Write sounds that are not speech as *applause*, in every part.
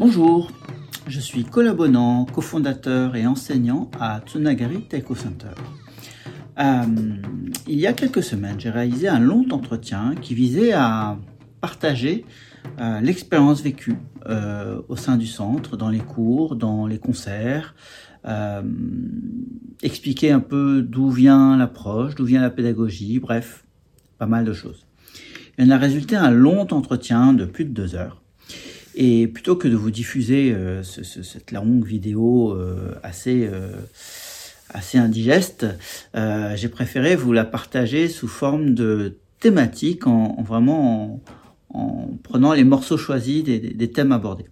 Bonjour, je suis collaborant, cofondateur et enseignant à Tsunagari Taiko Center. Euh, il y a quelques semaines, j'ai réalisé un long entretien qui visait à partager euh, l'expérience vécue euh, au sein du centre, dans les cours, dans les concerts, expliquer un peu d'où vient l'approche, d'où vient la pédagogie, bref, pas mal de choses. Il en a résulté un long entretien de plus de deux heures. Et plutôt que de vous diffuser euh, ce, ce, cette longue vidéo euh, assez euh, assez indigeste, j'ai préféré vous la partager sous forme de thématique, en, en vraiment en, en, prenant les morceaux choisis des, thèmes abordés.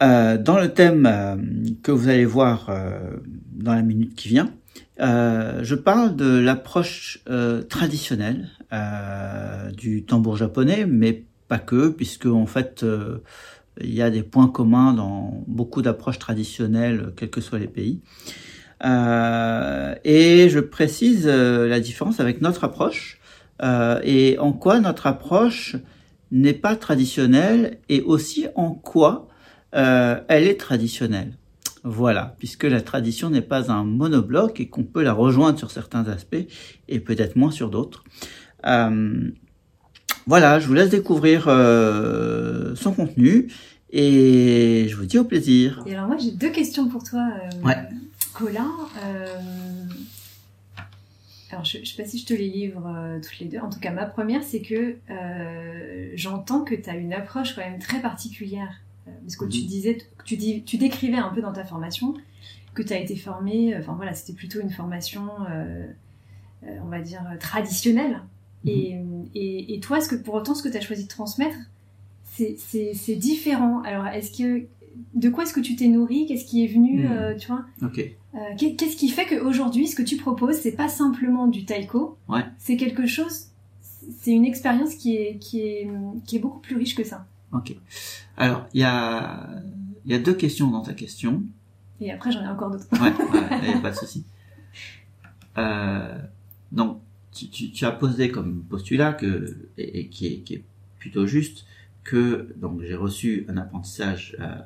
Dans le thème que vous allez voir dans la minute qui vient, je parle de l'approche traditionnelle du tambour japonais, mais pas que, puisque en fait il y a des points communs dans beaucoup d'approches traditionnelles, quels que soient les pays. Euh, et je précise euh, la différence avec notre approche euh, et en quoi notre approche n'est pas traditionnelle et aussi en quoi elle est traditionnelle. Voilà, puisque la tradition n'est pas un monobloc et qu'on peut la rejoindre sur certains aspects et peut-être moins sur d'autres. Voilà, je vous laisse découvrir euh, son contenu et je vous dis au plaisir. Et alors moi j'ai deux questions pour toi, euh, ouais. Colin. Euh, alors je, je sais pas si je te les livre toutes les deux. En tout cas ma première c'est que j'entends que tu as une approche quand même très particulière. Parce que tu Mhm. disais, tu, dis, tu décrivais un peu dans ta formation que tu as été formé, enfin voilà, c'était plutôt une formation, on va dire, traditionnelle. Mhm. Et, et, et toi, ce que, pour autant, ce que tu as choisi de transmettre, c'est- différent? Alors, est-ce que de quoi est-ce que tu t'es nourri? Qu'est-ce qui est venu Mhm. euh, Tu vois? Ok. Euh, qu'est- Qu'est-ce qui fait qu'aujourd'hui, ce que tu proposes, c'est pas simplement du taiko Ouais. C'est quelque chose. C'est une expérience qui est qui est qui est beaucoup plus riche que ça. Ok. Alors, il y a, il y a deux questions dans ta question. Et après, j'en ai encore d'autres. Ouais, ouais, *laughs* pas de souci. Euh, donc, tu, tu, tu as posé comme postulat que, et, et qui, est, qui est plutôt juste, que donc j'ai reçu un apprentissage euh,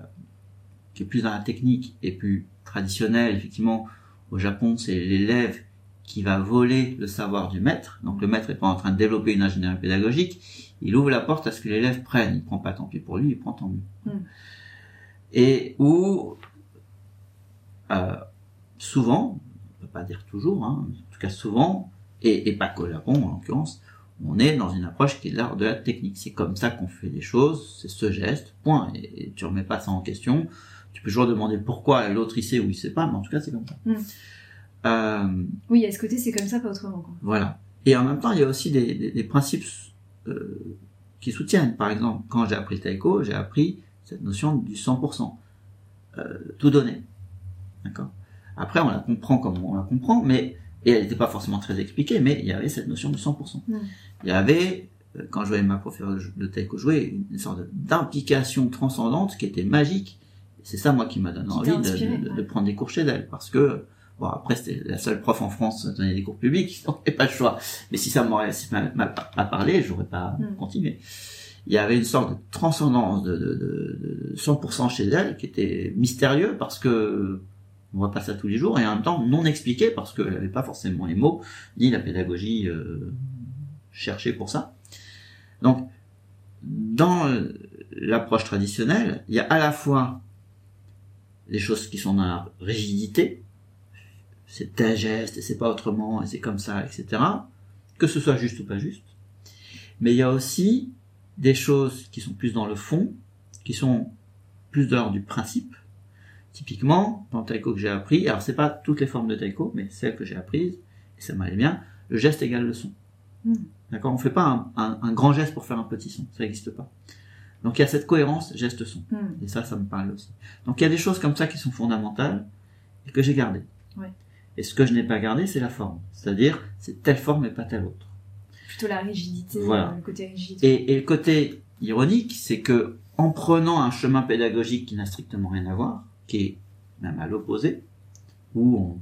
qui est plus dans la technique et plus traditionnel. Effectivement, au Japon, c'est l'élève qui va voler le savoir du maître. Donc le maître est pas en train de développer une ingénierie pédagogique. Il ouvre la porte à ce que l'élève prenne. Il prend pas tant pis pour lui, il prend tant mieux. Mm. Et où euh, souvent, on peut pas dire toujours, hein, en tout cas souvent, et, et pas qu'au Japon en l'occurrence, on est dans une approche qui est de l'art de la technique. C'est comme ça qu'on fait les choses, c'est ce geste, point. Et, et tu remets pas ça en question. Tu peux toujours demander pourquoi l'autre il sait ou il sait pas, mais en tout cas c'est comme ça. Mm. Euh, Oui, à ce côté, c'est comme ça, pas autrement. Quoi. voilà. Et en même temps, il y a aussi des, des, des principes euh, qui soutiennent. Par exemple, quand j'ai appris le taiko, j'ai appris cette notion du 100%. Euh, tout donner. D'accord? Après, on la comprend comme on la comprend, mais et elle n'était pas forcément très expliquée, mais il y avait cette notion du 100%. Mm. Il y avait, euh, quand je voyais ma professeure de taiko jouer, une sorte d'implication transcendante qui était magique. C'est ça, moi, qui m'a donné Qui envie de, inspiré, de- de ouais. prendre des cours chez elle, parce que Bon, après, c'était la seule prof en France à donner des cours publics, *laughs* donc pas le choix. Mais si ça m'aurait si pas parlé, j'aurais pas Mm. continué. Il y avait une sorte de transcendance de, de, de, de 100% chez elle qui était mystérieux parce que on voit pas ça tous les jours et en même temps non expliqué parce qu'elle avait pas forcément les mots ni la pédagogie euh, cherchée pour ça. Donc, dans l'approche traditionnelle, il y a à la fois les choses qui sont dans la rigidité, c'est tel geste et c'est pas autrement et c'est comme ça, etc. Que ce soit juste ou pas juste. Mais il y a aussi des choses qui sont plus dans le fond, qui sont plus de l'ordre du principe. Typiquement, dans le taiko que j'ai appris, alors c'est pas toutes les formes de taiko, mais celles que j'ai apprises, et ça m'allait bien, le geste égale le son. Mm. D'accord? On fait pas un, un- un grand geste pour faire un petit son, ça n'existe pas. Donc il y a cette cohérence geste-son. Hmm. Et ça, ça me parle aussi. Donc il y a des choses comme ça qui sont fondamentales et que j'ai gardées. Ouais. Et ce que je n'ai pas gardé, c'est la forme. C'est-à-dire, c'est telle forme et pas telle autre. Plutôt la rigidité, Voilà. euh, le côté rigide. Et, et le côté ironique, c'est que en prenant un chemin pédagogique qui n'a strictement rien à voir, qui est même à l'opposé, où on,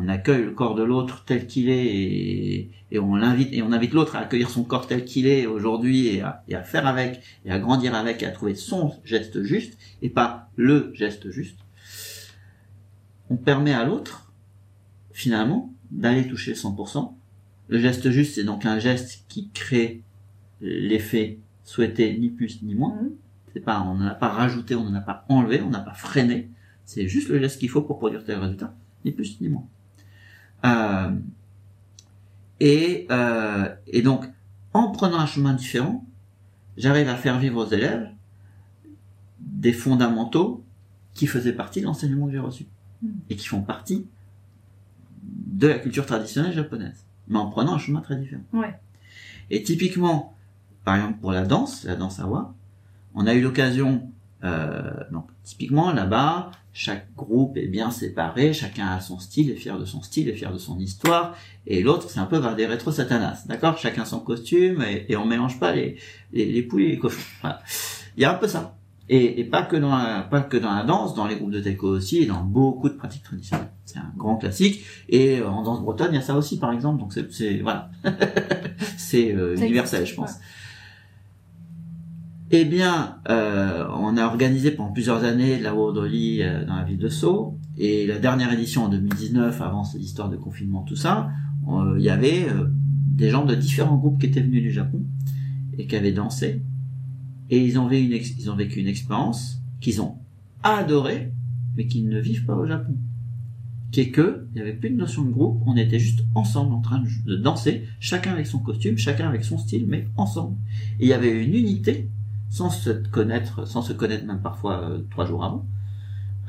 on accueille le corps de l'autre tel qu'il est et, et on l'invite et on invite l'autre à accueillir son corps tel qu'il est aujourd'hui et à, et à faire avec et à grandir avec et à trouver son geste juste et pas le geste juste. On permet à l'autre finalement d'aller toucher 100%. Le geste juste, c'est donc un geste qui crée l'effet souhaité ni plus ni moins. Mhm. C'est pas, on n'en a pas rajouté, on n'en a pas enlevé, on n'a pas freiné. C'est juste le geste qu'il faut pour produire tel résultat, ni plus ni moins. Euh, et, euh, et donc, en prenant un chemin différent, j'arrive à faire vivre aux élèves des fondamentaux qui faisaient partie de l'enseignement que j'ai reçu et qui font partie de la culture traditionnelle japonaise, mais en prenant un chemin très différent. Ouais. Et typiquement, par exemple pour la danse, la danse awa, on a eu l'occasion, donc typiquement là-bas, chaque groupe est bien séparé, chacun a son style, est fier de son style, est fier de son histoire, et l'autre c'est un peu vers des rétro satanas, d'accord? Chacun son costume et, et on mélange pas les les, les poules et les cochons. *laughs* Voilà. Il y a un peu ça. Et, et pas que dans la, pas que dans la danse, dans les groupes de taiko aussi, et dans beaucoup de pratiques traditionnelles. C'est un grand classique. Et euh, en danse bretonne, il y a ça aussi, par exemple. Donc c'est, voilà, *laughs* c'est euh, universel, je pense. Eh bien, euh, on a organisé pendant plusieurs années la Wodoli euh, dans la ville de Sceaux. Et la dernière édition en 2019, avant cette histoire de confinement, tout ça, euh, il y avait euh, des gens de différents groupes qui étaient venus du Japon et qui avaient dansé. Et ils ont vécu une, expérience qu'ils ont adorée, mais qu'ils ne vivent pas au Japon. Qui est que, il n'y avait plus de notion de groupe, on était juste ensemble en train de danser, chacun avec son costume, chacun avec son style, mais ensemble. Et il y avait une unité, sans se connaître, sans se connaître même parfois euh, trois jours avant,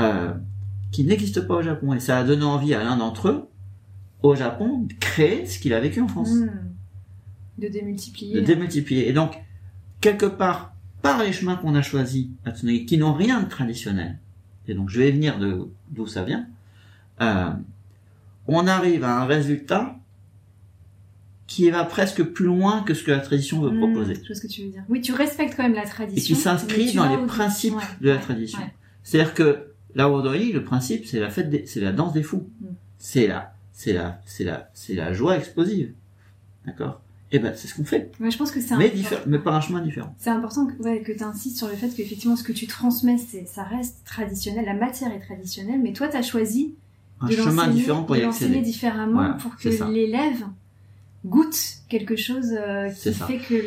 euh, qui n'existe pas au Japon. Et ça a donné envie à l'un d'entre eux, au Japon, de créer ce qu'il a vécu en France Mm. De démultiplier. de démultiplier. Et donc, quelque part, par les chemins qu'on a choisis qui n'ont rien de traditionnel, et donc je vais venir de d'où ça vient, euh, on arrive à un résultat qui va presque plus loin que ce que la tradition veut Mm, proposer. Je vois ce que tu veux dire. Oui, tu respectes quand même la Et tradition. qui s'inscrit dans les principes Ouais, de la ouais, tradition. ouais. C'est-à-dire que la Wodoi, le principe, c'est la fête, des- c'est la danse des fous. Mm. C'est la, c'est la, c'est la, c'est la joie explosive. D'accord? Et ben, c'est ce qu'on fait. Ouais, je pense que c'est Mais, important. diffé- mais par un chemin différent. C'est important que, ouais, que tu insistes sur le fait qu'effectivement, ce que tu transmets, c'est, ça reste traditionnel, la matière est traditionnelle, mais toi, tu as choisi Un de chemin différent pour y accéder. différemment Voilà, pour que l'élève goûte quelque chose euh, qui ça. fait que...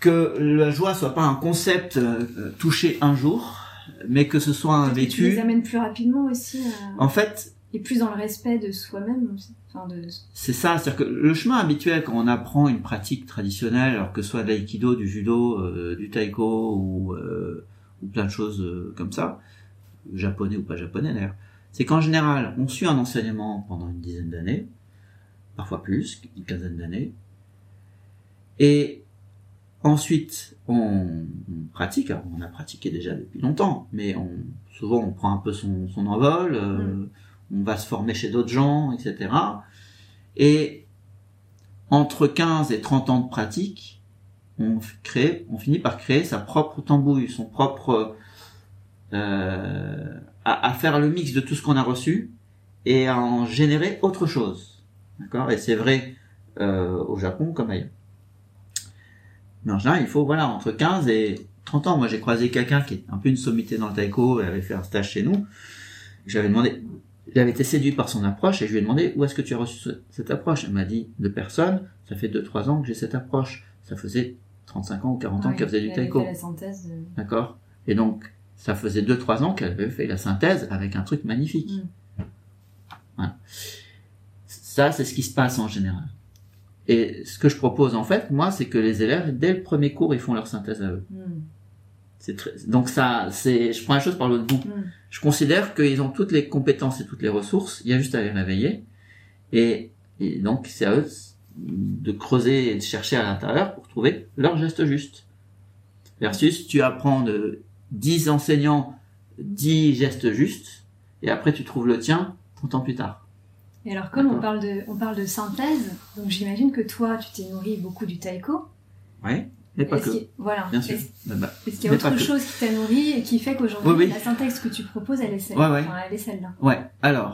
que la joie soit pas un concept euh, touché un jour, mais que ce soit un que tu les vécu. amènes plus rapidement aussi, euh, En fait, et plus dans le respect de soi-même aussi. Enfin, de... c'est ça, c'est-à-dire que le chemin habituel quand on apprend une pratique traditionnelle, alors que ce soit de l'aïkido, du judo, euh, du taiko ou, euh, ou plein de choses euh, comme ça, japonais ou pas japonais d'ailleurs, c'est qu'en général, on suit un enseignement pendant une dizaine d'années, parfois plus, une quinzaine d'années, et ensuite on, pratique, alors on a pratiqué déjà depuis longtemps, mais on, souvent on prend un peu son, son envol, euh, Mm. on va se former chez d'autres gens, etc. Et entre 15 et 30 ans de pratique, on crée, on finit par créer sa propre tambouille, son propre euh, à, à faire le mix de tout ce qu'on a reçu et à en générer autre chose. D'accord? Et c'est vrai euh, au Japon comme ailleurs. Mais en général, il faut voilà entre 15 et 30 ans. Moi, j'ai croisé quelqu'un qui est un peu une sommité dans le taiko, elle avait fait un stage chez nous. J'avais demandé, j'avais été séduit par son approche et je lui ai demandé où est-ce que tu as reçu ce- cette approche? Elle m'a dit de personne. Ça fait 2-3 ans que j'ai cette approche. Ça faisait 35 ans ou 40 ans Ouais, qu'elle faisait du taiko. fait la synthèse de... D'accord? Et donc, ça faisait 2-3 ans qu'elle avait fait la synthèse avec un truc magnifique. Mm. Voilà. Ça, c'est ce qui se passe en général. Et ce que je propose, en fait, moi, c'est que les élèves, dès le premier cours, ils font leur synthèse à eux. Mm. C'est très... Donc ça, c'est, je prends la chose par l'autre bout. Mm. Je considère qu'ils ont toutes les compétences et toutes les ressources. Il y a juste à les réveiller. Et, et donc, c'est à eux de creuser et de chercher à l'intérieur pour trouver leur geste juste. Versus, tu apprends de 10 enseignants 10 gestes justes, et après tu trouves le tien 30 ans plus tard. Et alors, comme on parle, de, on parle de synthèse, donc j'imagine que toi, tu t'es nourri beaucoup du taiko. Oui, mais pas que. Voilà. Bien sûr. Est-ce Bah, bah, qu'il y a autre que. chose qui t'a nourri et qui fait qu'aujourd'hui, Oui, oui. la synthèse que tu proposes, elle est celle- Ouais, ouais. enfin, elle est celle-là Ouais, alors,